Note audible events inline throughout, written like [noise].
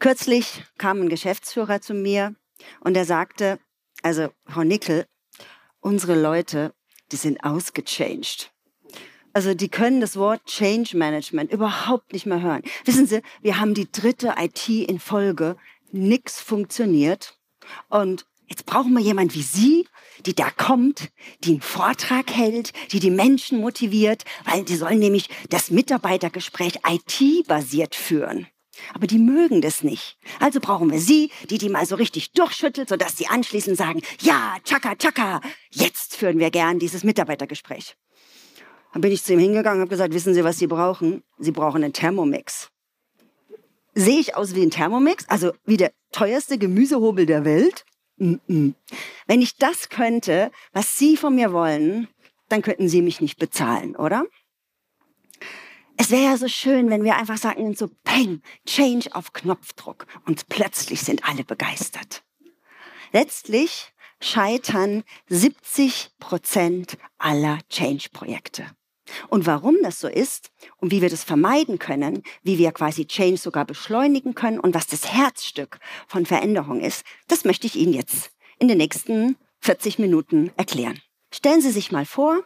Kürzlich kam ein Geschäftsführer zu mir und er sagte, also Frau Nickel, unsere Leute, die sind ausgechanged. Also die können das Wort Change Management überhaupt nicht mehr hören. Wissen Sie, wir haben die dritte IT in Folge, nix funktioniert. Und jetzt brauchen wir jemand wie Sie, die da kommt, die einen Vortrag hält, die die Menschen motiviert, weil die sollen nämlich das Mitarbeitergespräch IT-basiert führen. Aber die mögen das nicht. Also brauchen wir sie, die die mal so richtig durchschüttelt, sodass sie anschließend sagen, ja, tschakka, tschakka, jetzt führen wir gern dieses Mitarbeitergespräch. Dann bin ich zu ihm hingegangen und habe gesagt, wissen Sie, was Sie brauchen? Sie brauchen einen Thermomix. Sehe ich aus wie ein Thermomix? Also wie der teuerste Gemüsehobel der Welt? Mm -mm. Wenn ich das könnte, was Sie von mir wollen, dann könnten Sie mich nicht bezahlen, oder? Es wäre ja so schön, wenn wir einfach sagen, so Peng, Change auf Knopfdruck und plötzlich sind alle begeistert. Letztlich scheitern 70 Prozent aller Change-Projekte. Und warum das so ist und wie wir das vermeiden können, wie wir quasi Change sogar beschleunigen können und was das Herzstück von Veränderung ist, das möchte ich Ihnen jetzt in den nächsten 40 Minuten erklären. Stellen Sie sich mal vor,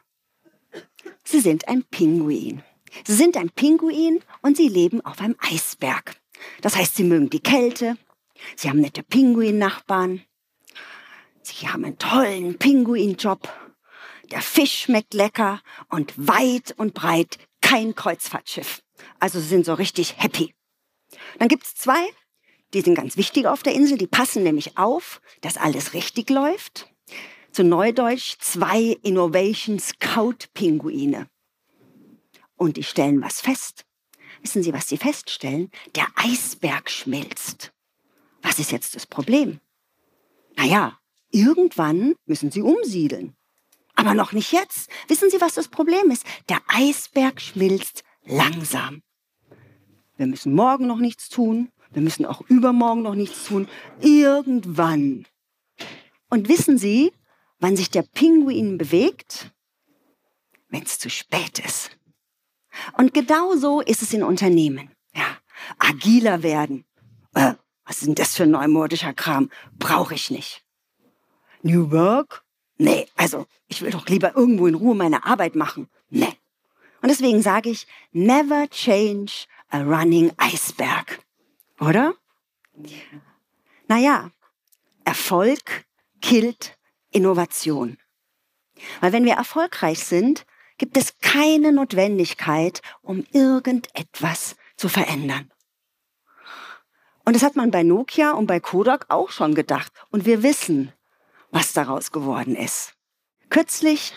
Sie sind ein Pinguin. Sie sind ein Pinguin und sie leben auf einem Eisberg. Das heißt, sie mögen die Kälte, sie haben nette Pinguin-Nachbarn, sie haben einen tollen Pinguin-Job, der Fisch schmeckt lecker und weit und breit kein Kreuzfahrtschiff. Also sie sind so richtig happy. Dann gibt's zwei, die sind ganz wichtig auf der Insel, die passen nämlich auf, dass alles richtig läuft. Zu Neudeutsch zwei Innovation Scout Pinguine und die stellen was fest. Wissen Sie, was sie feststellen? Der Eisberg schmilzt. Was ist jetzt das Problem? Naja, irgendwann müssen sie umsiedeln. Aber noch nicht jetzt. Wissen Sie, was das Problem ist? Der Eisberg schmilzt langsam. Wir müssen morgen noch nichts tun. Wir müssen auch übermorgen noch nichts tun. Irgendwann. Und wissen Sie, wann sich der Pinguin bewegt? Wenn es zu spät ist. Und genau so ist es in Unternehmen. Ja, agiler werden. Äh, was ist denn das für ein neumodischer Kram? Brauche ich nicht. New Work? Nee, also ich will doch lieber irgendwo in Ruhe meine Arbeit machen. Nee. Und deswegen sage ich, never change a running iceberg. Oder? Naja, Erfolg killt Innovation. Weil wenn wir erfolgreich sind, gibt es keine Notwendigkeit, um irgendetwas zu verändern. Und das hat man bei Nokia und bei Kodak auch schon gedacht. Und wir wissen, was daraus geworden ist. Kürzlich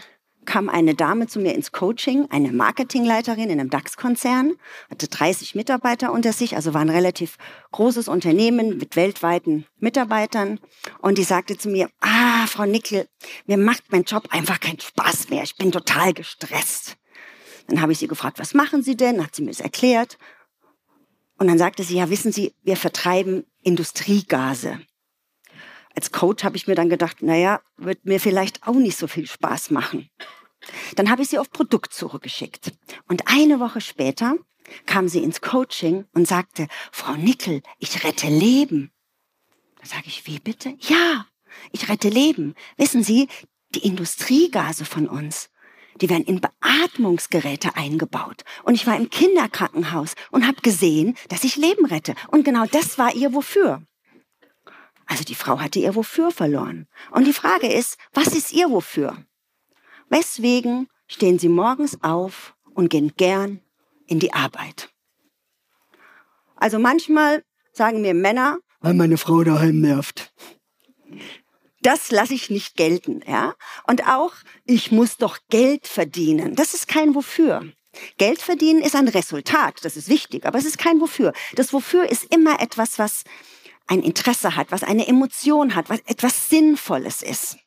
kam eine Dame zu mir ins Coaching, eine Marketingleiterin in einem DAX-Konzern, hatte 30 Mitarbeiter unter sich, also war ein relativ großes Unternehmen mit weltweiten Mitarbeitern. Und die sagte zu mir, ah, Frau Nickel, mir macht mein Job einfach keinen Spaß mehr. Ich bin total gestresst. Dann habe ich sie gefragt, was machen Sie denn? Hat sie mir das erklärt. Und dann sagte sie, ja, wissen Sie, wir vertreiben Industriegase als Coach habe ich mir dann gedacht, naja, wird mir vielleicht auch nicht so viel Spaß machen. Dann habe ich sie auf Produkt zurückgeschickt. Und eine Woche später kam sie ins Coaching und sagte, Frau Nickel, ich rette Leben. Da sage ich, wie bitte? Ja, ich rette Leben. Wissen Sie, die Industriegase von uns, die werden in Beatmungsgeräte eingebaut. Und ich war im Kinderkrankenhaus und habe gesehen, dass ich Leben rette. Und genau das war ihr Wofür. Also die Frau hatte ihr Wofür verloren. Und die Frage ist, was ist ihr Wofür? Weswegen stehen sie morgens auf und gehen gern in die Arbeit? Also manchmal sagen mir Männer, weil meine Frau daheim nervt. Das lasse ich nicht gelten, ja? Und auch, ich muss doch Geld verdienen. Das ist kein Wofür. Geld verdienen ist ein Resultat, das ist wichtig, aber es ist kein Wofür. Das Wofür ist immer etwas, was ein Interesse hat, was eine Emotion hat, was etwas Sinnvolles ist.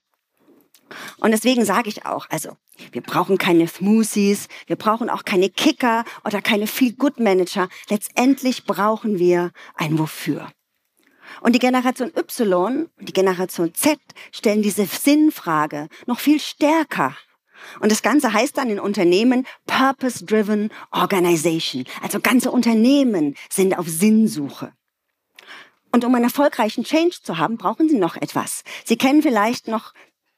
Und deswegen sage ich auch, also wir brauchen keine Smoothies, wir brauchen auch keine Kicker oder keine Feel-Good-Manager. Letztendlich brauchen wir ein Wofür. Und die Generation Y und die Generation Z stellen diese Sinnfrage noch viel stärker. Und das Ganze heißt dann in Unternehmen Purpose-Driven Organization. Also ganze Unternehmen sind auf Sinnsuche. Und um einen erfolgreichen Change zu haben, brauchen Sie noch etwas. Sie kennen vielleicht noch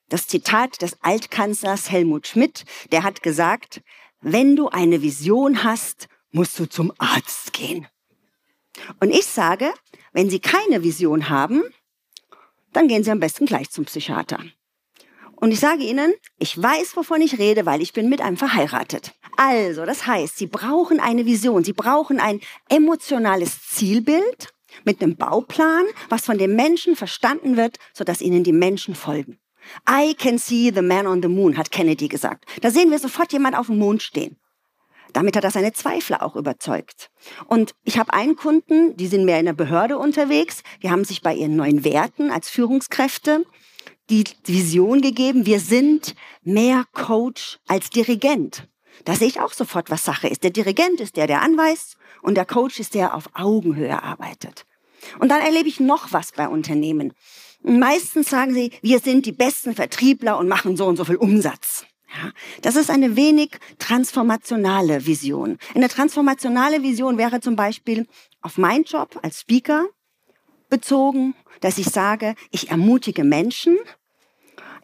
das Zitat des Altkanzlers Helmut Schmidt. Der hat gesagt, wenn du eine Vision hast, musst du zum Arzt gehen. Und ich sage, wenn Sie keine Vision haben, dann gehen Sie am besten gleich zum Psychiater. Und ich sage Ihnen, ich weiß, wovon ich rede, weil ich bin mit einem verheiratet. Also, das heißt, Sie brauchen eine Vision, Sie brauchen ein emotionales Zielbild mit einem Bauplan, was von den Menschen verstanden wird, sodass ihnen die Menschen folgen. I can see the man on the moon, hat Kennedy gesagt. Da sehen wir sofort jemand auf dem Mond stehen. Damit hat er seine Zweifler auch überzeugt. Und ich habe einen Kunden, die sind mehr in der Behörde unterwegs, die haben sich bei ihren neuen Werten als Führungskräfte die Vision gegeben, wir sind mehr Coach als Dirigent. Da sehe ich auch sofort, was Sache ist. Der Dirigent ist der, der anweist und der Coach ist der, der auf Augenhöhe arbeitet. Und dann erlebe ich noch was bei Unternehmen. Meistens sagen sie, wir sind die besten Vertriebler und machen so und so viel Umsatz. Ja, das ist eine wenig transformationale Vision. Eine transformationale Vision wäre zum Beispiel auf meinen Job als Speaker bezogen, dass ich sage, ich ermutige Menschen,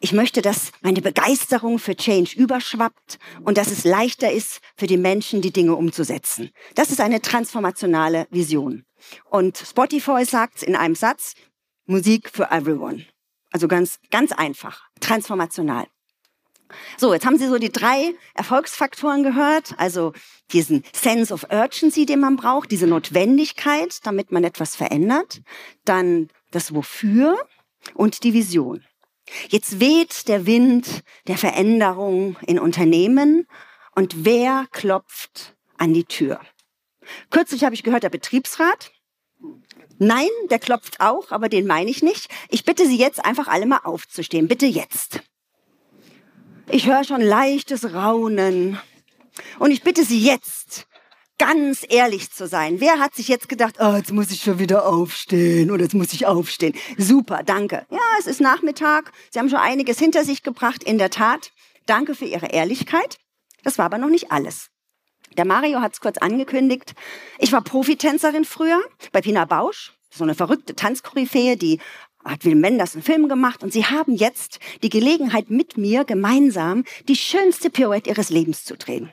ich möchte, dass meine Begeisterung für Change überschwappt und dass es leichter ist für die Menschen, die Dinge umzusetzen. Das ist eine transformationale Vision. Und Spotify sagt in einem Satz, Musik für everyone. Also ganz, ganz einfach, transformational. So, jetzt haben Sie so die drei Erfolgsfaktoren gehört, also diesen Sense of Urgency, den man braucht, diese Notwendigkeit, damit man etwas verändert, dann das Wofür und die Vision. Jetzt weht der Wind der Veränderung in Unternehmen und wer klopft an die Tür? Kürzlich habe ich gehört, der Betriebsrat. Nein, der klopft auch, aber den meine ich nicht. Ich bitte Sie jetzt einfach alle mal aufzustehen. Bitte jetzt. Ich höre schon leichtes Raunen. Und ich bitte Sie jetzt, ganz ehrlich zu sein. Wer hat sich jetzt gedacht, oh, jetzt muss ich schon wieder aufstehen oder jetzt muss ich aufstehen? Super, danke. Ja, es ist Nachmittag. Sie haben schon einiges hinter sich gebracht. In der Tat, danke für Ihre Ehrlichkeit. Das war aber noch nicht alles. Der Mario hat es kurz angekündigt. Ich war Profitänzerin früher bei Pina Bausch, so eine verrückte Tanzkoryphäe, die hat Willem Wenders einen Film gemacht und sie haben jetzt die Gelegenheit mit mir gemeinsam die schönste Pirouette ihres Lebens zu drehen.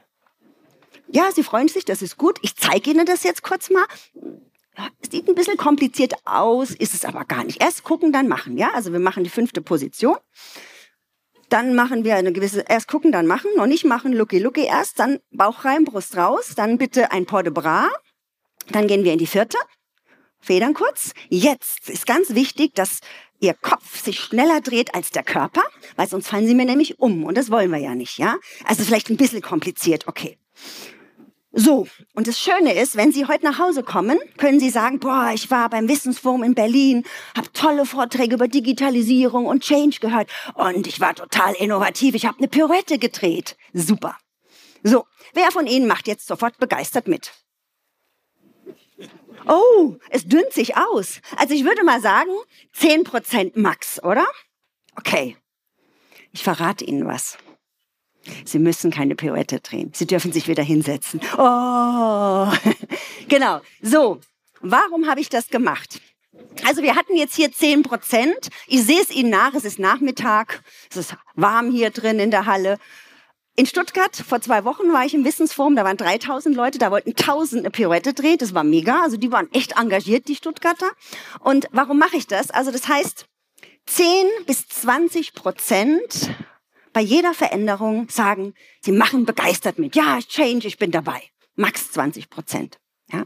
Ja, sie freuen sich, das ist gut. Ich zeige Ihnen das jetzt kurz mal. Sieht ein bisschen kompliziert aus, ist es aber gar nicht. Erst gucken, dann machen. Ja, also wir machen die fünfte Position. Dann machen wir eine gewisse, erst gucken, dann machen, noch nicht machen, looky, looky erst, dann Bauch rein, Brust raus, dann bitte ein Port de Bras. Dann gehen wir in die vierte. Federn kurz. Jetzt ist ganz wichtig, dass Ihr Kopf sich schneller dreht als der Körper, weil sonst fallen Sie mir nämlich um und das wollen wir ja nicht, ja? Also vielleicht ein bisschen kompliziert, okay. So, und das Schöne ist, wenn Sie heute nach Hause kommen, können Sie sagen, boah, ich war beim Wissensforum in Berlin, habe tolle Vorträge über Digitalisierung und Change gehört und ich war total innovativ, ich habe eine Pirouette gedreht. Super. So, wer von Ihnen macht jetzt sofort begeistert mit? Oh, es dünnt sich aus. Also ich würde mal sagen, 10% max, oder? Okay. Ich verrate Ihnen was. Sie müssen keine Pirouette drehen. Sie dürfen sich wieder hinsetzen. Oh, [laughs] genau. So, warum habe ich das gemacht? Also wir hatten jetzt hier 10 Prozent. Ich sehe es Ihnen nach, es ist Nachmittag, es ist warm hier drin in der Halle. In Stuttgart, vor zwei Wochen war ich im Wissensforum, da waren 3000 Leute, da wollten 1000 eine Pirouette drehen, das war mega, also die waren echt engagiert, die Stuttgarter. Und warum mache ich das? Also das heißt, 10 bis 20 Prozent bei jeder Veränderung sagen, sie machen begeistert mit. Ja, Change, ich bin dabei. Max 20 Prozent. Ja.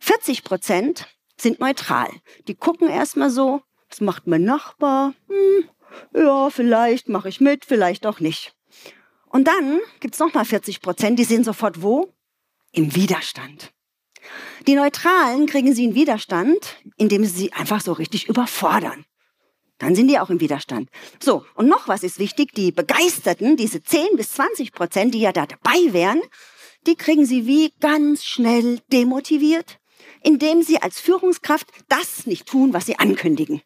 40 Prozent sind neutral. Die gucken erstmal so, was macht mein Nachbar? Hm, ja, vielleicht mache ich mit, vielleicht auch nicht. Und dann gibt es nochmal 40 Prozent, die sind sofort wo? Im Widerstand. Die Neutralen kriegen sie in Widerstand, indem sie sie einfach so richtig überfordern. Dann sind die auch im Widerstand. So, und noch was ist wichtig, die Begeisterten, diese 10 bis 20 Prozent, die ja da dabei wären, die kriegen sie wie ganz schnell demotiviert, indem sie als Führungskraft das nicht tun, was sie ankündigen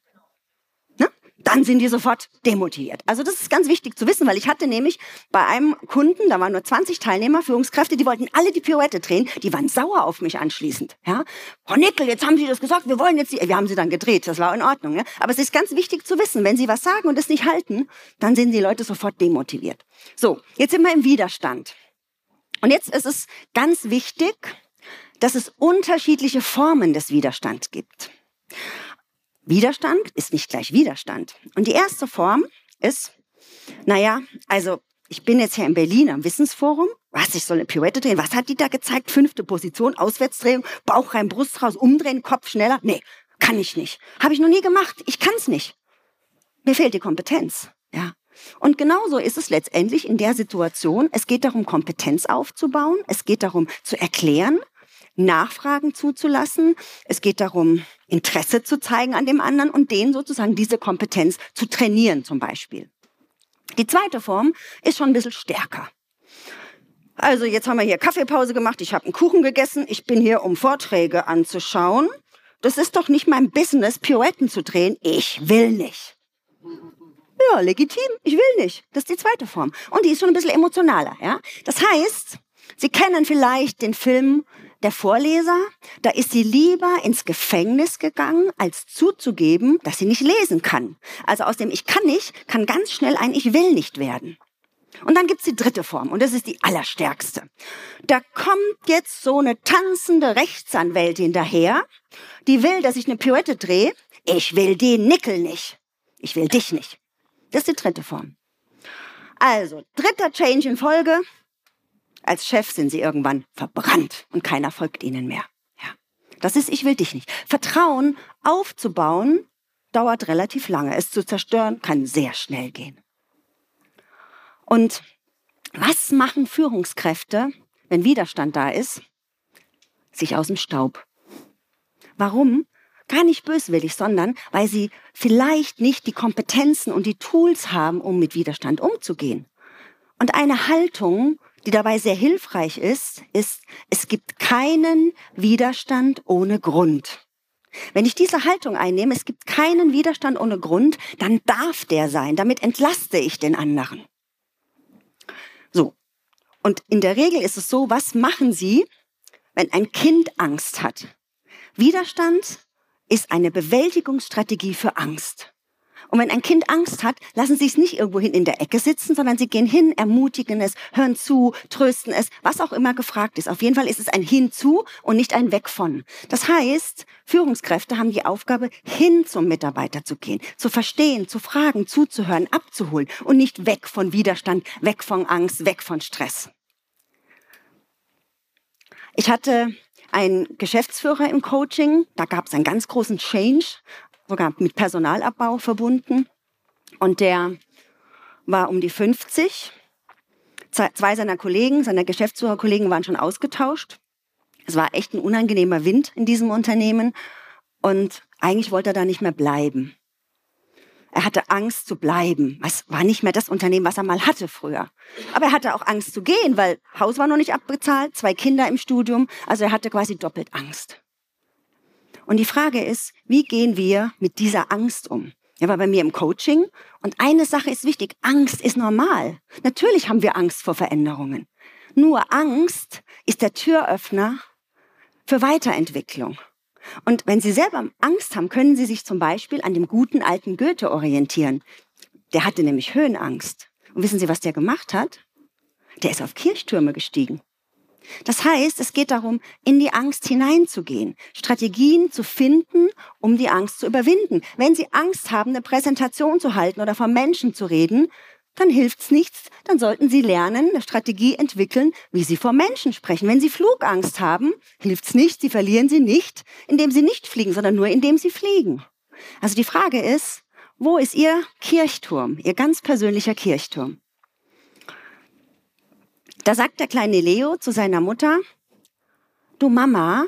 dann sind die sofort demotiviert. Also das ist ganz wichtig zu wissen, weil ich hatte nämlich bei einem Kunden, da waren nur 20 Teilnehmer, Führungskräfte, die wollten alle die Pirouette drehen, die waren sauer auf mich anschließend. Ja? Frau Nickel, jetzt haben Sie das gesagt, wir wollen jetzt die, wir haben sie dann gedreht, das war in Ordnung. Ja? Aber es ist ganz wichtig zu wissen, wenn Sie was sagen und es nicht halten, dann sind die Leute sofort demotiviert. So, jetzt sind wir im Widerstand. Und jetzt ist es ganz wichtig, dass es unterschiedliche Formen des Widerstands gibt. Widerstand ist nicht gleich Widerstand. Und die erste Form ist, naja, also ich bin jetzt hier in Berlin am Wissensforum. Was, ich soll eine Pirouette drehen? Was hat die da gezeigt? Fünfte Position, Auswärtsdrehung, Bauch rein, Brust raus, umdrehen, Kopf schneller. Nee, kann ich nicht. Habe ich noch nie gemacht. Ich kann es nicht. Mir fehlt die Kompetenz. Ja. Und genauso ist es letztendlich in der Situation. Es geht darum, Kompetenz aufzubauen. Es geht darum, zu erklären. Nachfragen zuzulassen. Es geht darum, Interesse zu zeigen an dem anderen und den sozusagen diese Kompetenz zu trainieren zum Beispiel. Die zweite Form ist schon ein bisschen stärker. Also jetzt haben wir hier Kaffeepause gemacht, ich habe einen Kuchen gegessen, ich bin hier, um Vorträge anzuschauen. Das ist doch nicht mein Business, Pirouetten zu drehen. Ich will nicht. Ja, legitim, ich will nicht. Das ist die zweite Form. Und die ist schon ein bisschen emotionaler. Ja? Das heißt, Sie kennen vielleicht den Film der Vorleser, da ist sie lieber ins Gefängnis gegangen, als zuzugeben, dass sie nicht lesen kann. Also aus dem Ich kann nicht, kann ganz schnell ein Ich will nicht werden. Und dann gibt's die dritte Form, und das ist die allerstärkste. Da kommt jetzt so eine tanzende Rechtsanwältin daher, die will, dass ich eine Pirouette drehe. Ich will den Nickel nicht. Ich will dich nicht. Das ist die dritte Form. Also, dritter Change in Folge. Als Chef sind sie irgendwann verbrannt und keiner folgt ihnen mehr. Ja. Das ist, ich will dich nicht. Vertrauen aufzubauen dauert relativ lange. Es zu zerstören kann sehr schnell gehen. Und was machen Führungskräfte, wenn Widerstand da ist? Sich aus dem Staub. Warum? Gar nicht böswillig, sondern weil sie vielleicht nicht die Kompetenzen und die Tools haben, um mit Widerstand umzugehen. Und eine Haltung, die dabei sehr hilfreich ist, ist, es gibt keinen Widerstand ohne Grund. Wenn ich diese Haltung einnehme, es gibt keinen Widerstand ohne Grund, dann darf der sein. Damit entlaste ich den anderen. So. Und in der Regel ist es so, was machen Sie, wenn ein Kind Angst hat? Widerstand ist eine Bewältigungsstrategie für Angst. Und wenn ein Kind Angst hat, lassen sie es nicht irgendwo hin in der Ecke sitzen, sondern sie gehen hin, ermutigen es, hören zu, trösten es, was auch immer gefragt ist. Auf jeden Fall ist es ein Hinzu und nicht ein Weg von. Das heißt, Führungskräfte haben die Aufgabe, hin zum Mitarbeiter zu gehen, zu verstehen, zu fragen, zuzuhören, abzuholen und nicht weg von Widerstand, weg von Angst, weg von Stress. Ich hatte einen Geschäftsführer im Coaching, da gab es einen ganz großen Change sogar mit Personalabbau verbunden. Und der war um die 50. Zwei seiner Kollegen, seiner Geschäftsführerkollegen waren schon ausgetauscht. Es war echt ein unangenehmer Wind in diesem Unternehmen. Und eigentlich wollte er da nicht mehr bleiben. Er hatte Angst zu bleiben. Es war nicht mehr das Unternehmen, was er mal hatte früher. Aber er hatte auch Angst zu gehen, weil Haus war noch nicht abbezahlt, zwei Kinder im Studium. Also er hatte quasi doppelt Angst. Und die Frage ist, wie gehen wir mit dieser Angst um? Er war bei mir im Coaching und eine Sache ist wichtig, Angst ist normal. Natürlich haben wir Angst vor Veränderungen. Nur Angst ist der Türöffner für Weiterentwicklung. Und wenn Sie selber Angst haben, können Sie sich zum Beispiel an dem guten alten Goethe orientieren. Der hatte nämlich Höhenangst. Und wissen Sie, was der gemacht hat? Der ist auf Kirchtürme gestiegen. Das heißt, es geht darum, in die Angst hineinzugehen, Strategien zu finden, um die Angst zu überwinden. Wenn Sie Angst haben, eine Präsentation zu halten oder vor Menschen zu reden, dann hilft's nichts. Dann sollten Sie lernen, eine Strategie entwickeln, wie Sie vor Menschen sprechen. Wenn Sie Flugangst haben, hilft's nicht. Sie verlieren sie nicht, indem Sie nicht fliegen, sondern nur indem Sie fliegen. Also die Frage ist, wo ist Ihr Kirchturm, Ihr ganz persönlicher Kirchturm? Da sagt der kleine Leo zu seiner Mutter, du Mama,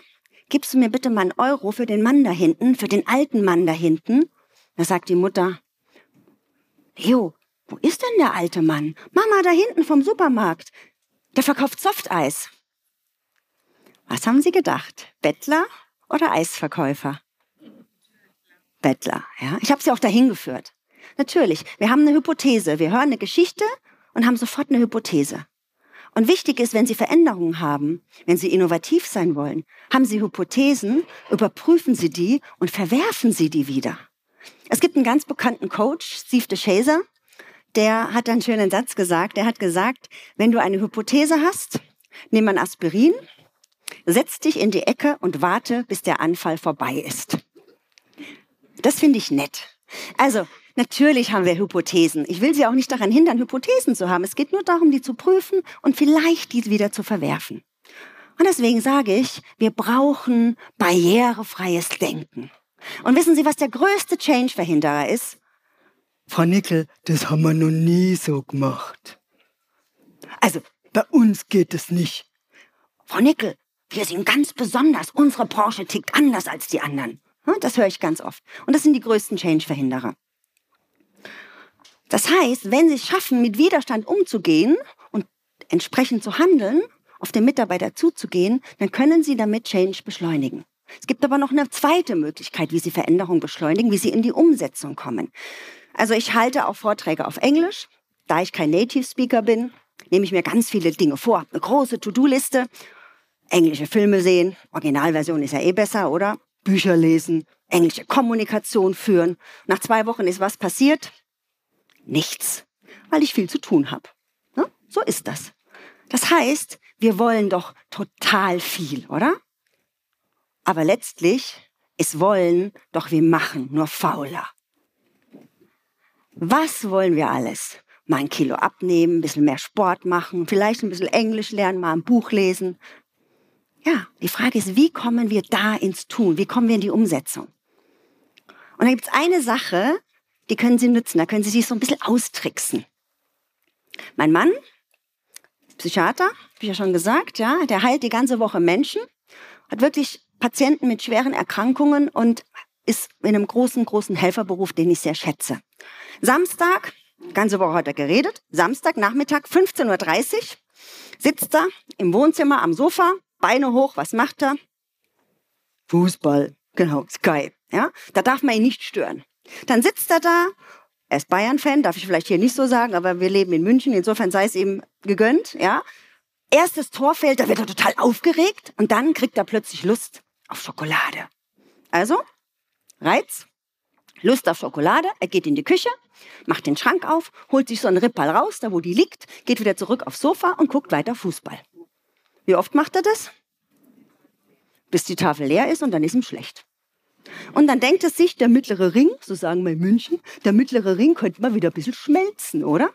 gibst du mir bitte mal einen Euro für den Mann da hinten, für den alten Mann da hinten? Da sagt die Mutter, Leo, wo ist denn der alte Mann? Mama, da hinten vom Supermarkt. Der verkauft Softeis. Was haben Sie gedacht? Bettler oder Eisverkäufer? Bettler, ja. Ich habe Sie auch dahin geführt. Natürlich, wir haben eine Hypothese. Wir hören eine Geschichte und haben sofort eine Hypothese. Und wichtig ist, wenn Sie Veränderungen haben, wenn Sie innovativ sein wollen, haben Sie Hypothesen, überprüfen Sie die und verwerfen Sie die wieder. Es gibt einen ganz bekannten Coach, Steve DeShazer, der hat einen schönen Satz gesagt. Der hat gesagt, wenn du eine Hypothese hast, nimm ein Aspirin, setz dich in die Ecke und warte, bis der Anfall vorbei ist. Das finde ich nett. Also, natürlich haben wir Hypothesen. Ich will Sie auch nicht daran hindern, Hypothesen zu haben. Es geht nur darum, die zu prüfen und vielleicht die wieder zu verwerfen. Und deswegen sage ich, wir brauchen barrierefreies Denken. Und wissen Sie, was der größte Change-Verhinderer ist? Frau Nickel, das haben wir noch nie so gemacht. Also, bei uns geht es nicht. Frau Nickel, wir sind ganz besonders. Unsere Branche tickt anders als die anderen. Das höre ich ganz oft. Und das sind die größten Change-Verhinderer. Das heißt, wenn Sie es schaffen, mit Widerstand umzugehen und entsprechend zu handeln, auf den Mitarbeiter zuzugehen, dann können Sie damit Change beschleunigen. Es gibt aber noch eine zweite Möglichkeit, wie Sie Veränderung beschleunigen, wie Sie in die Umsetzung kommen. Also ich halte auch Vorträge auf Englisch. Da ich kein Native Speaker bin, nehme ich mir ganz viele Dinge vor. Eine große To-Do-Liste, englische Filme sehen, Originalversion ist ja eh besser, oder? Bücher lesen, englische Kommunikation führen. Nach zwei Wochen ist was passiert? Nichts, weil ich viel zu tun habe. Ne? So ist das. Das heißt, wir wollen doch total viel, oder? Aber letztlich ist Wollen doch wir machen, nur fauler. Was wollen wir alles? Mal ein Kilo abnehmen, ein bisschen mehr Sport machen, vielleicht ein bisschen Englisch lernen, mal ein Buch lesen. Ja, die Frage ist, wie kommen wir da ins Tun? Wie kommen wir in die Umsetzung? Und da gibt es eine Sache, die können Sie nutzen, da können Sie sich so ein bisschen austricksen. Mein Mann, Psychiater, habe ich ja schon gesagt, ja, der heilt die ganze Woche Menschen, hat wirklich Patienten mit schweren Erkrankungen und ist in einem großen, großen Helferberuf, den ich sehr schätze. Samstag, ganze Woche hat er geredet, Samstag Nachmittag 15.30 Uhr sitzt er im Wohnzimmer am Sofa, Beine hoch, was macht er? Fußball, genau, Sky. Ja, da darf man ihn nicht stören. Dann sitzt er da, er ist Bayern-Fan, darf ich vielleicht hier nicht so sagen, aber wir leben in München, insofern sei es ihm gegönnt, ja. Erstes Tor fällt, da wird er total aufgeregt und dann kriegt er plötzlich Lust auf Schokolade. Also, Reiz, Lust auf Schokolade, er geht in die Küche, macht den Schrank auf, holt sich so einen Rippball raus, da wo die liegt, geht wieder zurück aufs Sofa und guckt weiter Fußball. Wie oft macht er das? Bis die Tafel leer ist und dann ist ihm schlecht. Und dann denkt es sich, der mittlere Ring, so sagen wir in München, der mittlere Ring könnte mal wieder ein bisschen schmelzen, oder?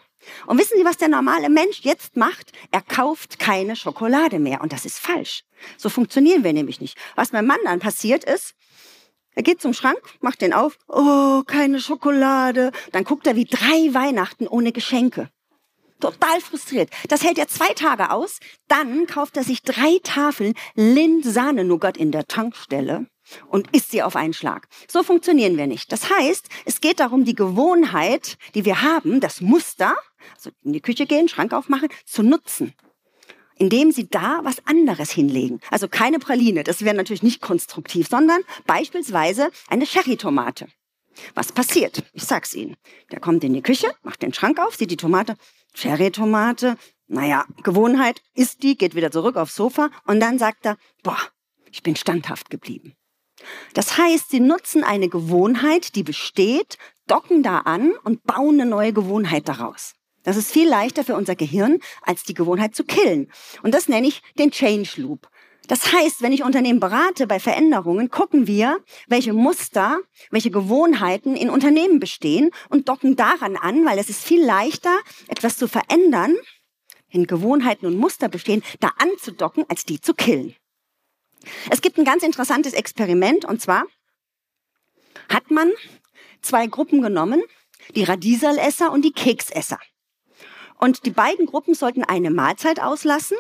Und wissen Sie, was der normale Mensch jetzt macht? Er kauft keine Schokolade mehr. Und das ist falsch. So funktionieren wir nämlich nicht. Was meinem Mann dann passiert ist, er geht zum Schrank, macht den auf. Oh, keine Schokolade. Dann guckt er wie drei Weihnachten ohne Geschenke. Total frustriert. Das hält er zwei Tage aus. Dann kauft er sich drei Tafeln Lind-Sahne-Nougat in der Tankstelle und isst sie auf einen Schlag. So funktionieren wir nicht. Das heißt, es geht darum, die Gewohnheit, die wir haben, das Muster, also in die Küche gehen, Schrank aufmachen, zu nutzen indem sie da was anderes hinlegen. Also keine Praline, das wäre natürlich nicht konstruktiv, sondern beispielsweise eine Cherry-Tomate. Was passiert? Ich sag's Ihnen. Der kommt in die Küche, macht den Schrank auf, sieht die Tomate, Cherry-Tomate, naja, Gewohnheit, isst die, geht wieder zurück aufs Sofa und dann sagt er, boah, ich bin standhaft geblieben. Das heißt, sie nutzen eine Gewohnheit, die besteht, docken da an und bauen eine neue Gewohnheit daraus. Das ist viel leichter für unser Gehirn, als die Gewohnheit zu killen. Und das nenne ich den Change Loop. Das heißt, wenn ich Unternehmen berate bei Veränderungen, gucken wir, welche Muster, welche Gewohnheiten in Unternehmen bestehen und docken daran an, weil es ist viel leichter, etwas zu verändern, wenn Gewohnheiten und Muster bestehen, da anzudocken, als die zu killen. Es gibt ein ganz interessantes Experiment und zwar hat man zwei Gruppen genommen, die Radieserlesser und die Keksesser. Und die beiden Gruppen sollten eine Mahlzeit auslassen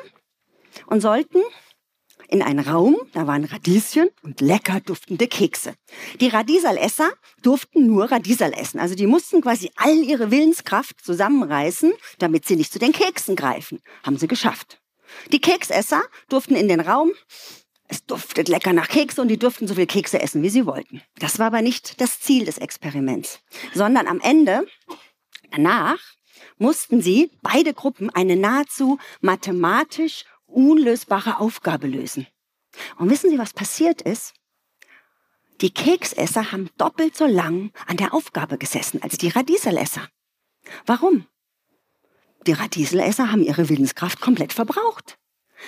und sollten in einen Raum, da waren Radieschen und lecker duftende Kekse. Die Radiesalesser durften nur Radiesal essen. Also die mussten quasi all ihre Willenskraft zusammenreißen, damit sie nicht zu den Keksen greifen. Haben sie geschafft. Die Keksesser durften in den Raum, es duftet lecker nach Kekse und die durften so viel Kekse essen, wie sie wollten. Das war aber nicht das Ziel des Experiments, sondern am Ende, danach, mussten sie, beide Gruppen, eine nahezu mathematisch unlösbare Aufgabe lösen. Und wissen Sie, was passiert ist? Die Keksesser haben doppelt so lang an der Aufgabe gesessen als die Radieselesser. Warum? Die Radieselesser haben ihre Willenskraft komplett verbraucht.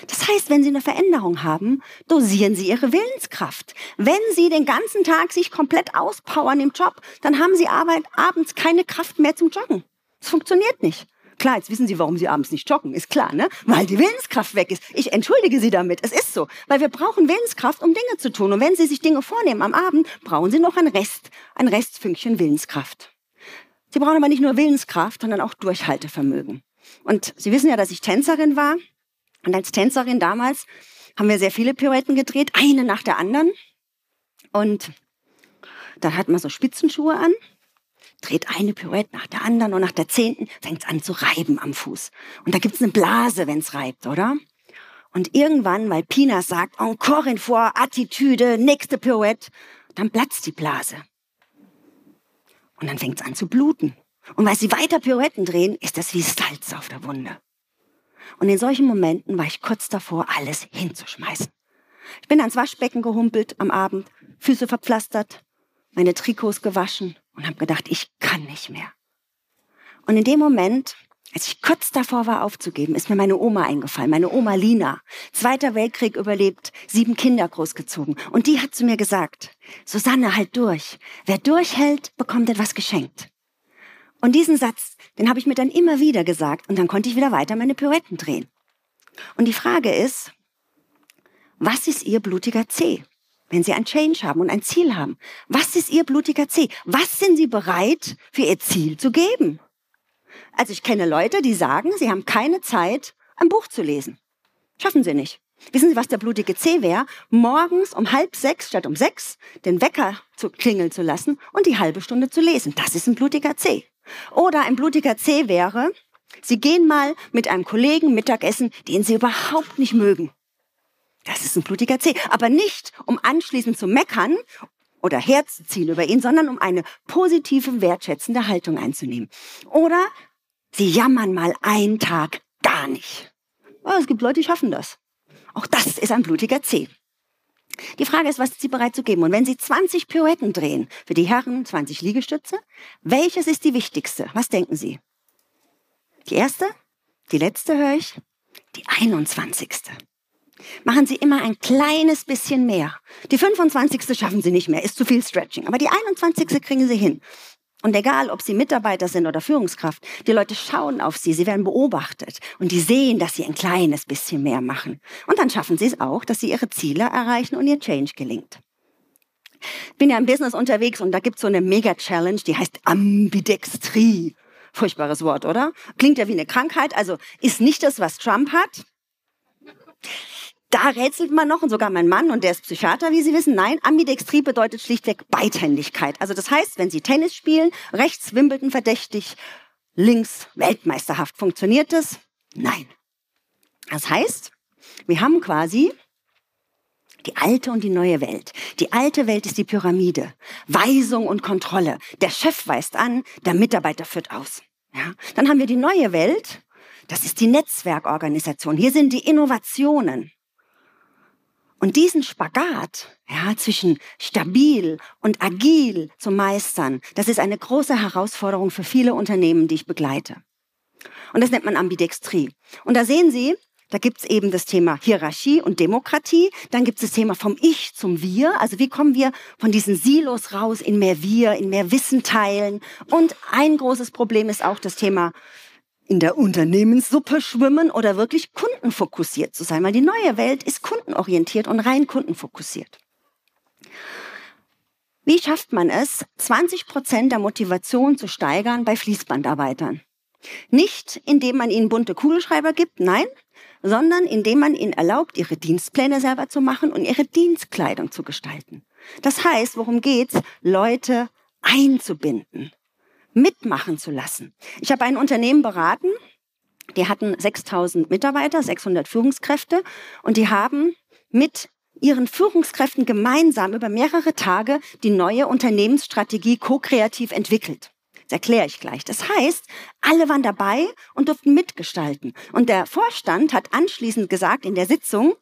Das heißt, wenn Sie eine Veränderung haben, dosieren Sie Ihre Willenskraft. Wenn Sie den ganzen Tag sich komplett auspowern im Job, dann haben Sie Arbeit, abends keine Kraft mehr zum Joggen. Das funktioniert nicht. Klar, jetzt wissen Sie, warum Sie abends nicht joggen, ist klar, ne? Weil die Willenskraft weg ist. Ich entschuldige Sie damit, es ist so. Weil wir brauchen Willenskraft, um Dinge zu tun. Und wenn Sie sich Dinge vornehmen am Abend, brauchen Sie noch ein Rest, ein Restfünkchen Willenskraft. Sie brauchen aber nicht nur Willenskraft, sondern auch Durchhaltevermögen. Und Sie wissen ja, dass ich Tänzerin war. Und als Tänzerin damals haben wir sehr viele Pirouetten gedreht, eine nach der anderen. Und dann hat man so Spitzenschuhe an dreht eine Pirouette nach der anderen und nach der zehnten fängt es an zu reiben am Fuß. Und da gibt es eine Blase, wenn es reibt, oder? Und irgendwann, weil Pina sagt, encore une fois, Attitüde, nächste Pirouette, dann platzt die Blase. Und dann fängt es an zu bluten. Und weil sie weiter Pirouetten drehen, ist das wie Salz auf der Wunde. Und in solchen Momenten war ich kurz davor, alles hinzuschmeißen. Ich bin ans Waschbecken gehumpelt am Abend, Füße verpflastert, meine Trikots gewaschen und habe gedacht, ich kann nicht mehr. Und in dem Moment, als ich kurz davor war aufzugeben, ist mir meine Oma eingefallen, meine Oma Lina, Zweiter Weltkrieg überlebt, sieben Kinder großgezogen. Und die hat zu mir gesagt, Susanne, halt durch. Wer durchhält, bekommt etwas geschenkt. Und diesen Satz, den habe ich mir dann immer wieder gesagt und dann konnte ich wieder weiter meine Pirouetten drehen. Und die Frage ist, was ist Ihr blutiger Zeh? wenn Sie ein Change haben und ein Ziel haben. Was ist Ihr blutiger Ziel? Was sind Sie bereit für Ihr Ziel zu geben? Also ich kenne Leute, die sagen, sie haben keine Zeit, ein Buch zu lesen. Schaffen sie nicht. Wissen Sie, was der blutige C wäre? Morgens um halb sechs statt um sechs den Wecker zu klingeln zu lassen und die halbe Stunde zu lesen. Das ist ein blutiger C. Oder ein blutiger C wäre, Sie gehen mal mit einem Kollegen Mittagessen, den Sie überhaupt nicht mögen. Das ist ein blutiger Zeh. Aber nicht, um anschließend zu meckern oder herzuziehen über ihn, sondern um eine positive, wertschätzende Haltung einzunehmen. Oder sie jammern mal einen Tag gar nicht. Oh, es gibt Leute, die schaffen das. Auch das ist ein blutiger Zeh. Die Frage ist, was sind Sie bereit zu geben? Und wenn Sie 20 Pirouetten drehen, für die Herren 20 Liegestütze, welches ist die wichtigste? Was denken Sie? Die erste? Die letzte höre ich? Die 21. Machen Sie immer ein kleines bisschen mehr. Die 25. schaffen Sie nicht mehr, ist zu viel Stretching. Aber die 21. kriegen Sie hin. Und egal, ob Sie Mitarbeiter sind oder Führungskraft, die Leute schauen auf Sie, Sie werden beobachtet und die sehen, dass Sie ein kleines bisschen mehr machen. Und dann schaffen Sie es auch, dass Sie Ihre Ziele erreichen und Ihr Change gelingt. Ich bin ja im Business unterwegs und da gibt es so eine Mega-Challenge, die heißt Ambidextrie. Furchtbares Wort, oder? Klingt ja wie eine Krankheit, also ist nicht das, was Trump hat da rätselt man noch und sogar mein Mann und der ist Psychiater, wie Sie wissen. Nein, Ambidextrie bedeutet schlichtweg Beidhändigkeit. Also das heißt, wenn Sie Tennis spielen, rechts Wimbledon verdächtig, links weltmeisterhaft. Funktioniert das? Nein. Das heißt, wir haben quasi die alte und die neue Welt. Die alte Welt ist die Pyramide. Weisung und Kontrolle. Der Chef weist an, der Mitarbeiter führt aus. Ja? Dann haben wir die neue Welt. Das ist die Netzwerkorganisation. Hier sind die Innovationen. Und diesen Spagat ja, zwischen stabil und agil zu meistern, das ist eine große Herausforderung für viele Unternehmen, die ich begleite. Und das nennt man Ambidextrie. Und da sehen Sie, da gibt's eben das Thema Hierarchie und Demokratie. Dann gibt's das Thema vom Ich zum Wir. Also wie kommen wir von diesen Silos raus in mehr Wir, in mehr Wissen teilen. Und ein großes Problem ist auch das Thema in der Unternehmenssuppe schwimmen oder wirklich kundenfokussiert zu sein, weil die neue Welt ist kundenorientiert und rein kundenfokussiert. Wie schafft man es, 20 Prozent der Motivation zu steigern bei Fließbandarbeitern? Nicht, indem man ihnen bunte Kugelschreiber gibt, nein, sondern indem man ihnen erlaubt, ihre Dienstpläne selber zu machen und ihre Dienstkleidung zu gestalten. Das heißt, worum geht's? Leute einzubinden, mitmachen zu lassen. Ich habe ein Unternehmen beraten, die hatten 6000 Mitarbeiter, 600 Führungskräfte und die haben mit ihren Führungskräften gemeinsam über mehrere Tage die neue Unternehmensstrategie ko-kreativ entwickelt. Das erkläre ich gleich. Das heißt, alle waren dabei und durften mitgestalten. Und der Vorstand hat anschließend gesagt in der Sitzung,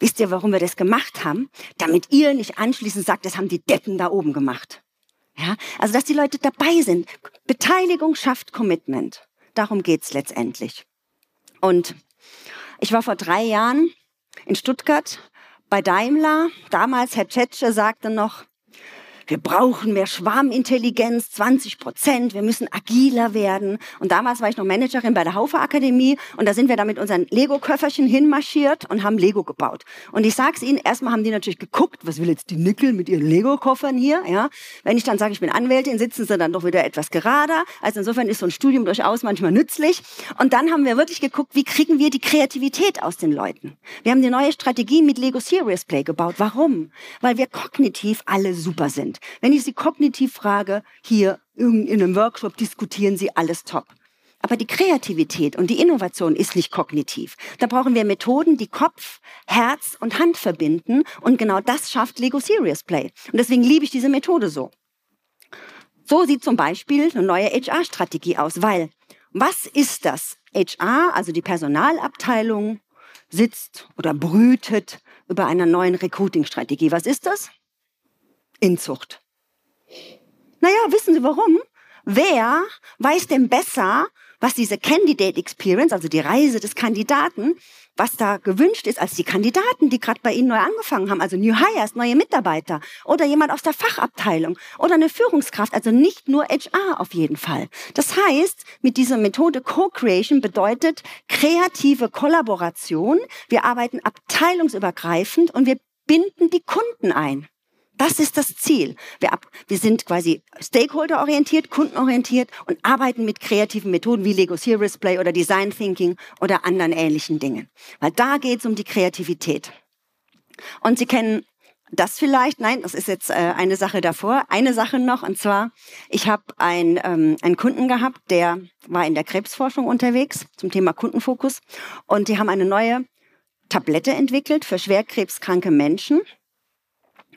wisst ihr, warum wir das gemacht haben? Damit ihr nicht anschließend sagt, das haben die Deppen da oben gemacht. Ja, also dass die Leute dabei sind. Beteiligung schafft Commitment. Darum geht's letztendlich. Und ich war vor drei Jahren in Stuttgart bei Daimler. Damals, Herr Tschetsche sagte noch, wir brauchen mehr Schwarmintelligenz, 20 Prozent, wir müssen agiler werden. Und damals war ich noch Managerin bei der Haufe Akademie und da sind wir da mit unseren Lego-Köfferchen hinmarschiert und haben Lego gebaut. Und ich sag's Ihnen, erstmal haben die natürlich geguckt, was will jetzt die Nickel mit ihren Lego-Koffern hier, ja. Wenn ich dann sage, ich bin Anwältin, sitzen sie dann doch wieder etwas gerader. Also insofern ist so ein Studium durchaus manchmal nützlich. Und dann haben wir wirklich geguckt, wie kriegen wir die Kreativität aus den Leuten. Wir haben die neue Strategie mit Lego Serious Play gebaut. Warum? Weil wir kognitiv alle super sind sind. Wenn ich Sie kognitiv frage, hier in einem Workshop diskutieren Sie alles top. Aber die Kreativität und die Innovation ist nicht kognitiv. Da brauchen wir Methoden, die Kopf, Herz und Hand verbinden. Und genau das schafft Lego Serious Play. Und deswegen liebe ich diese Methode so. So sieht zum Beispiel eine neue HR-Strategie aus, weil was ist das? HR, also die Personalabteilung, sitzt oder brütet über einer neuen Recruiting-Strategie. Was ist das? Inzucht. Naja, wissen Sie warum? Wer weiß denn besser, was diese Candidate Experience, also die Reise des Kandidaten, was da gewünscht ist, als die Kandidaten, die gerade bei Ihnen neu angefangen haben, also New Hires, neue Mitarbeiter oder jemand aus der Fachabteilung oder eine Führungskraft, also nicht nur HR auf jeden Fall. Das heißt, mit dieser Methode Co-Creation bedeutet kreative Kollaboration. Wir arbeiten abteilungsübergreifend und wir binden die Kunden ein. Das ist das Ziel. Wir, ab, wir sind quasi stakeholder-orientiert, kundenorientiert und arbeiten mit kreativen Methoden wie Lego Serious Play oder Design Thinking oder anderen ähnlichen Dingen. Weil da geht es um die Kreativität. Und Sie kennen das vielleicht, nein, das ist jetzt äh, eine Sache davor. Eine Sache noch, und zwar, ich habe ein, ähm, einen Kunden gehabt, der war in der Krebsforschung unterwegs zum Thema Kundenfokus. Und die haben eine neue Tablette entwickelt für schwerkrebskranke Menschen.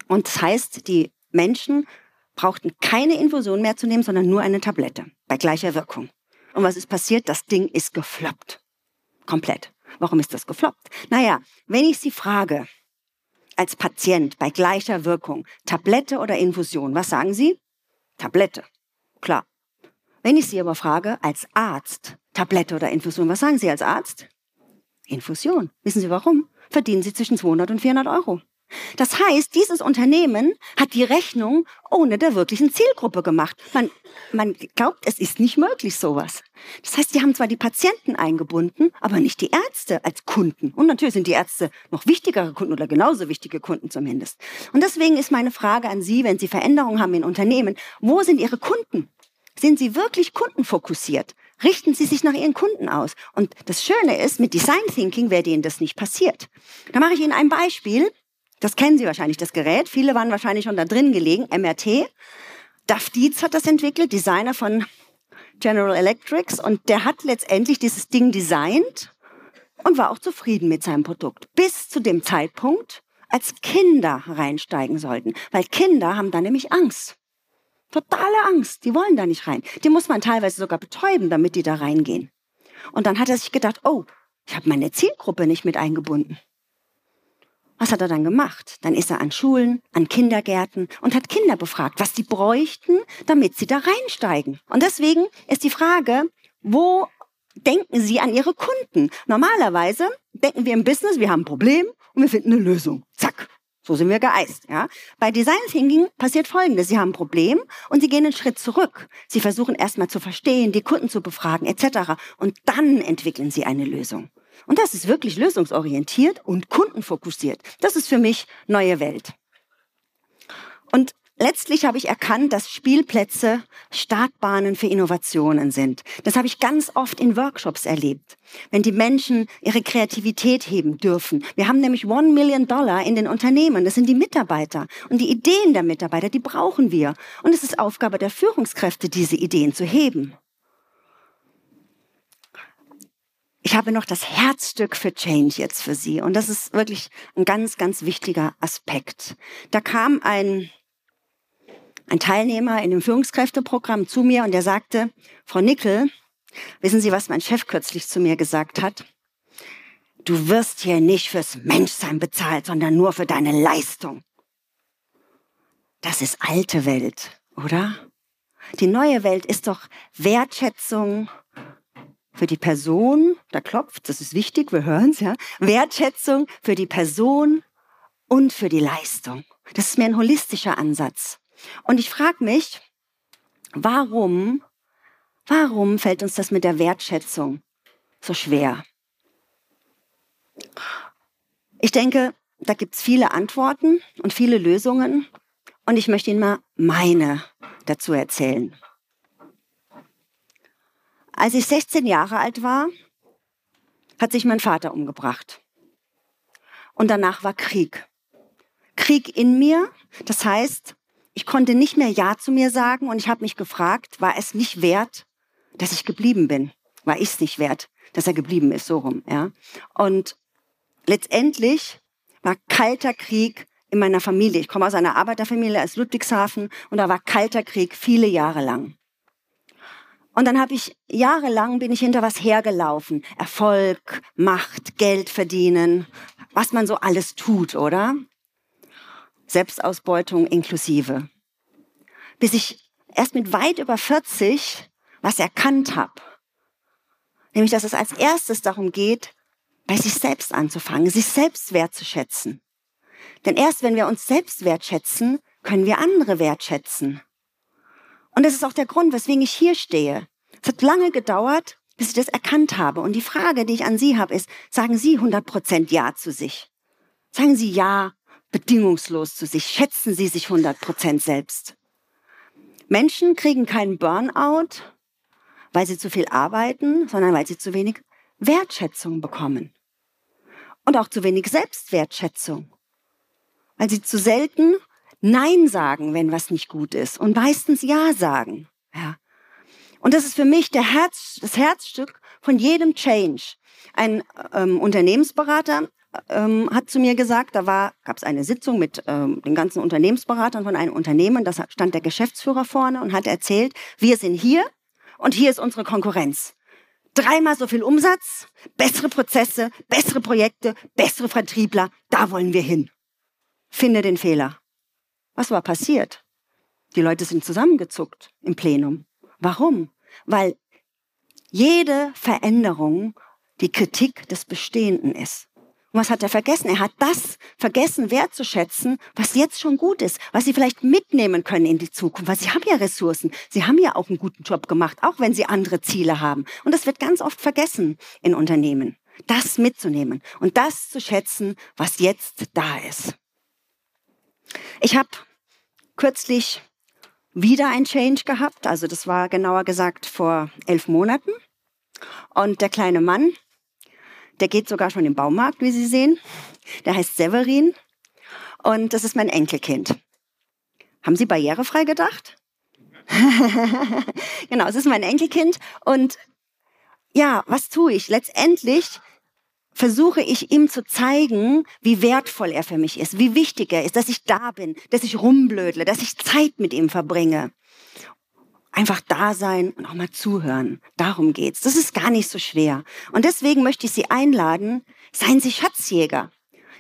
Und das heißt, die Menschen brauchten keine Infusion mehr zu nehmen, sondern nur eine Tablette bei gleicher Wirkung. Und was ist passiert? Das Ding ist gefloppt. Komplett. Warum ist das gefloppt? Naja, wenn ich Sie frage, als Patient bei gleicher Wirkung, Tablette oder Infusion, was sagen Sie? Tablette. Klar. Wenn ich Sie aber frage, als Arzt, Tablette oder Infusion, was sagen Sie als Arzt? Infusion. Wissen Sie warum? Verdienen Sie zwischen 200 und 400 Euro. Das heißt, dieses Unternehmen hat die Rechnung ohne der wirklichen Zielgruppe gemacht. Man, man glaubt, es ist nicht möglich sowas. Das heißt, die haben zwar die Patienten eingebunden, aber nicht die Ärzte als Kunden. Und natürlich sind die Ärzte noch wichtigere Kunden oder genauso wichtige Kunden zumindest. Und deswegen ist meine Frage an Sie, wenn Sie Veränderungen haben in Unternehmen, wo sind Ihre Kunden? Sind Sie wirklich kundenfokussiert? Richten Sie sich nach Ihren Kunden aus. Und das Schöne ist, mit Design Thinking wäre Ihnen das nicht passiert. Da mache ich Ihnen ein Beispiel. Das kennen Sie wahrscheinlich, das Gerät. Viele waren wahrscheinlich schon da drin gelegen. MRT. Duff Dietz hat das entwickelt, Designer von General Electrics. Und der hat letztendlich dieses Ding designt und war auch zufrieden mit seinem Produkt. Bis zu dem Zeitpunkt, als Kinder reinsteigen sollten. Weil Kinder haben da nämlich Angst. Totale Angst. Die wollen da nicht rein. Die muss man teilweise sogar betäuben, damit die da reingehen. Und dann hat er sich gedacht, oh, ich habe meine Zielgruppe nicht mit eingebunden. Was hat er dann gemacht? Dann ist er an Schulen, an Kindergärten und hat Kinder befragt, was sie bräuchten, damit sie da reinsteigen. Und deswegen ist die Frage, wo denken Sie an Ihre Kunden? Normalerweise denken wir im Business, wir haben ein Problem und wir finden eine Lösung. Zack. So sind wir geeist, ja. Bei Design Thinking passiert Folgendes. Sie haben ein Problem und Sie gehen einen Schritt zurück. Sie versuchen erstmal zu verstehen, die Kunden zu befragen, etc. Und dann entwickeln Sie eine Lösung. Und das ist wirklich lösungsorientiert und kundenfokussiert. Das ist für mich neue Welt. Und letztlich habe ich erkannt, dass Spielplätze Startbahnen für Innovationen sind. Das habe ich ganz oft in Workshops erlebt, wenn die Menschen ihre Kreativität heben dürfen. Wir haben nämlich One Million Dollar in den Unternehmen. Das sind die Mitarbeiter. Und die Ideen der Mitarbeiter, die brauchen wir. Und es ist Aufgabe der Führungskräfte, diese Ideen zu heben. Ich habe noch das Herzstück für Change jetzt für Sie. Und das ist wirklich ein ganz, ganz wichtiger Aspekt. Da kam ein ein Teilnehmer in dem Führungskräfteprogramm zu mir und der sagte, Frau Nickel, wissen Sie, was mein Chef kürzlich zu mir gesagt hat? Du wirst hier nicht fürs Menschsein bezahlt, sondern nur für deine Leistung. Das ist alte Welt, oder? Die neue Welt ist doch Wertschätzung für die Person, da klopft, das ist wichtig, wir hören es, ja. Wertschätzung für die Person und für die Leistung. Das ist mir ein holistischer Ansatz. Und ich frage mich, warum, warum fällt uns das mit der Wertschätzung so schwer? Ich denke, da gibt es viele Antworten und viele Lösungen. Und ich möchte Ihnen mal meine dazu erzählen. Als ich 16 Jahre alt war, hat sich mein Vater umgebracht. Und danach war Krieg. Krieg in mir, das heißt, ich konnte nicht mehr Ja zu mir sagen und ich habe mich gefragt, war es nicht wert, dass ich geblieben bin? War ich es nicht wert, dass er geblieben ist, so rum, ja? Und letztendlich war kalter Krieg in meiner Familie. Ich komme aus einer Arbeiterfamilie aus Ludwigshafen und da war kalter Krieg viele Jahre lang. Und dann habe ich jahrelang bin ich hinter was hergelaufen. Erfolg, Macht, Geld verdienen, was man so alles tut, oder? Selbstausbeutung inklusive. Bis ich erst mit weit über 40 was erkannt habe. Nämlich, dass es als erstes darum geht, bei sich selbst anzufangen, sich selbst wertzuschätzen. Denn erst wenn wir uns selbst wertschätzen, können wir andere wertschätzen. Und das ist auch der Grund, weswegen ich hier stehe. Es hat lange gedauert, bis ich das erkannt habe. Und die Frage, die ich an Sie habe, ist, sagen Sie 100% Ja zu sich? Sagen Sie Ja bedingungslos zu sich. Schätzen Sie sich 100 Prozent selbst. Menschen kriegen keinen Burnout, weil sie zu viel arbeiten, sondern weil sie zu wenig Wertschätzung bekommen. Und auch zu wenig Selbstwertschätzung. Weil sie zu selten Nein sagen, wenn was nicht gut ist und meistens Ja sagen. Ja. Und das ist für mich der Herz, das Herzstück von jedem Change. Ein ähm, Unternehmensberater ähm, hat zu mir gesagt, da gab es eine Sitzung mit ähm, den ganzen Unternehmensberatern von einem Unternehmen, da stand der Geschäftsführer vorne und hat erzählt, wir sind hier und hier ist unsere Konkurrenz. Dreimal so viel Umsatz, bessere Prozesse, bessere Projekte, bessere Vertriebler, da wollen wir hin. Finde den Fehler. Was war passiert? Die Leute sind zusammengezuckt im Plenum. Warum? Weil jede Veränderung die Kritik des Bestehenden ist. Und was hat er vergessen? Er hat das vergessen wertzuschätzen, was jetzt schon gut ist, was sie vielleicht mitnehmen können in die Zukunft, weil sie haben ja Ressourcen. Sie haben ja auch einen guten Job gemacht, auch wenn sie andere Ziele haben. Und das wird ganz oft vergessen in Unternehmen. Das mitzunehmen und das zu schätzen, was jetzt da ist. Ich habe kürzlich wieder ein Change gehabt. Also das war genauer gesagt vor elf Monaten. Und der kleine Mann, der geht sogar schon im Baumarkt, wie Sie sehen. Der heißt Severin und das ist mein Enkelkind. Haben Sie barrierefrei gedacht? [laughs] genau, es ist mein Enkelkind und ja, was tue ich? Letztendlich versuche ich ihm zu zeigen, wie wertvoll er für mich ist, wie wichtig er ist, dass ich da bin, dass ich rumblödle, dass ich Zeit mit ihm verbringe einfach da sein und auch mal zuhören. Darum geht's. Das ist gar nicht so schwer. Und deswegen möchte ich Sie einladen, seien Sie Schatzjäger.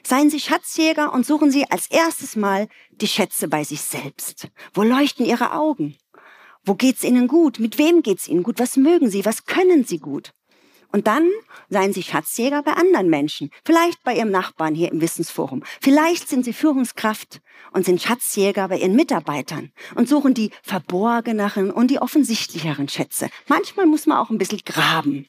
Seien Sie Schatzjäger und suchen Sie als erstes mal die Schätze bei sich selbst. Wo leuchten Ihre Augen? Wo geht's Ihnen gut? Mit wem geht's Ihnen gut? Was mögen Sie? Was können Sie gut? Und dann seien Sie Schatzjäger bei anderen Menschen, vielleicht bei Ihrem Nachbarn hier im Wissensforum. Vielleicht sind Sie Führungskraft und sind Schatzjäger bei Ihren Mitarbeitern und suchen die verborgeneren und die offensichtlicheren Schätze. Manchmal muss man auch ein bisschen graben.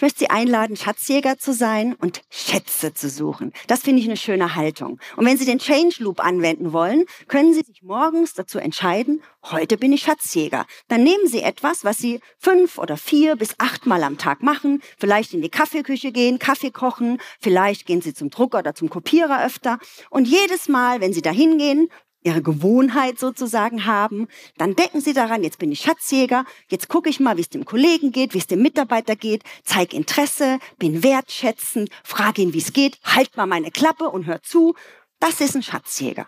Ich möchte Sie einladen, Schatzjäger zu sein und Schätze zu suchen. Das finde ich eine schöne Haltung. Und wenn Sie den Change Loop anwenden wollen, können Sie sich morgens dazu entscheiden, heute bin ich Schatzjäger. Dann nehmen Sie etwas, was Sie fünf oder vier bis acht Mal am Tag machen. Vielleicht in die Kaffeeküche gehen, Kaffee kochen. Vielleicht gehen Sie zum Drucker oder zum Kopierer öfter. Und jedes Mal, wenn Sie da hingehen, ihre Gewohnheit sozusagen haben, dann denken sie daran, jetzt bin ich Schatzjäger, jetzt gucke ich mal, wie es dem Kollegen geht, wie es dem Mitarbeiter geht, zeig Interesse, bin wertschätzend, frage ihn, wie es geht, halt mal meine Klappe und hör zu. Das ist ein Schatzjäger.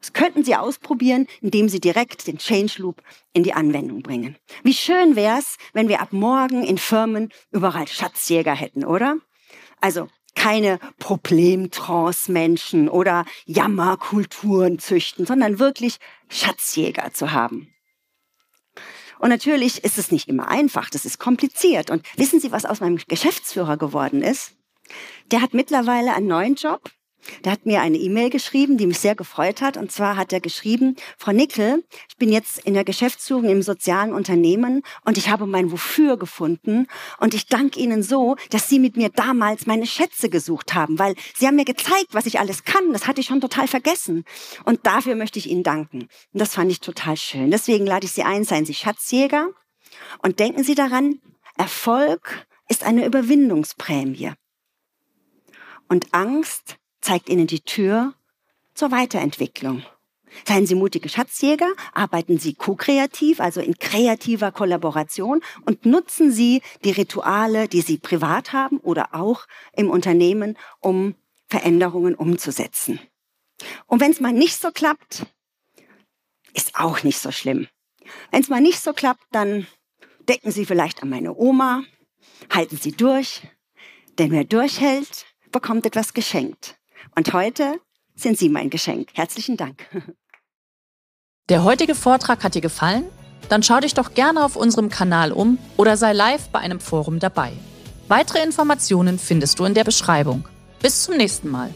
Das könnten Sie ausprobieren, indem Sie direkt den Change Loop in die Anwendung bringen. Wie schön wäre es, wenn wir ab morgen in Firmen überall Schatzjäger hätten, oder? Also keine Problemtrance-Menschen oder Jammerkulturen züchten, sondern wirklich Schatzjäger zu haben. Und natürlich ist es nicht immer einfach, das ist kompliziert. Und wissen Sie, was aus meinem Geschäftsführer geworden ist? Der hat mittlerweile einen neuen Job der hat mir eine E-Mail geschrieben, die mich sehr gefreut hat. Und zwar hat er geschrieben, Frau Nickel, ich bin jetzt in der Geschäftsführung im sozialen Unternehmen und ich habe mein Wofür gefunden. Und ich danke Ihnen so, dass Sie mit mir damals meine Schätze gesucht haben, weil Sie haben mir gezeigt, was ich alles kann. Das hatte ich schon total vergessen. Und dafür möchte ich Ihnen danken. Und das fand ich total schön. Deswegen lade ich Sie ein, seien Sie Schatzjäger. Und denken Sie daran, Erfolg ist eine Überwindungsprämie. Und Angst zeigt Ihnen die Tür zur Weiterentwicklung. Seien Sie mutige Schatzjäger, arbeiten Sie ko-kreativ, also in kreativer Kollaboration und nutzen Sie die Rituale, die Sie privat haben oder auch im Unternehmen, um Veränderungen umzusetzen. Und wenn es mal nicht so klappt, ist auch nicht so schlimm. Wenn es mal nicht so klappt, dann denken Sie vielleicht an meine Oma, halten Sie durch, denn wer durchhält, bekommt etwas geschenkt. Und heute sind Sie mein Geschenk. Herzlichen Dank. [laughs] Der heutige Vortrag hat dir gefallen? Dann schau dich doch gerne auf unserem Kanal um oder sei live bei einem Forum dabei. Weitere Informationen findest du in der Beschreibung. Bis zum nächsten Mal.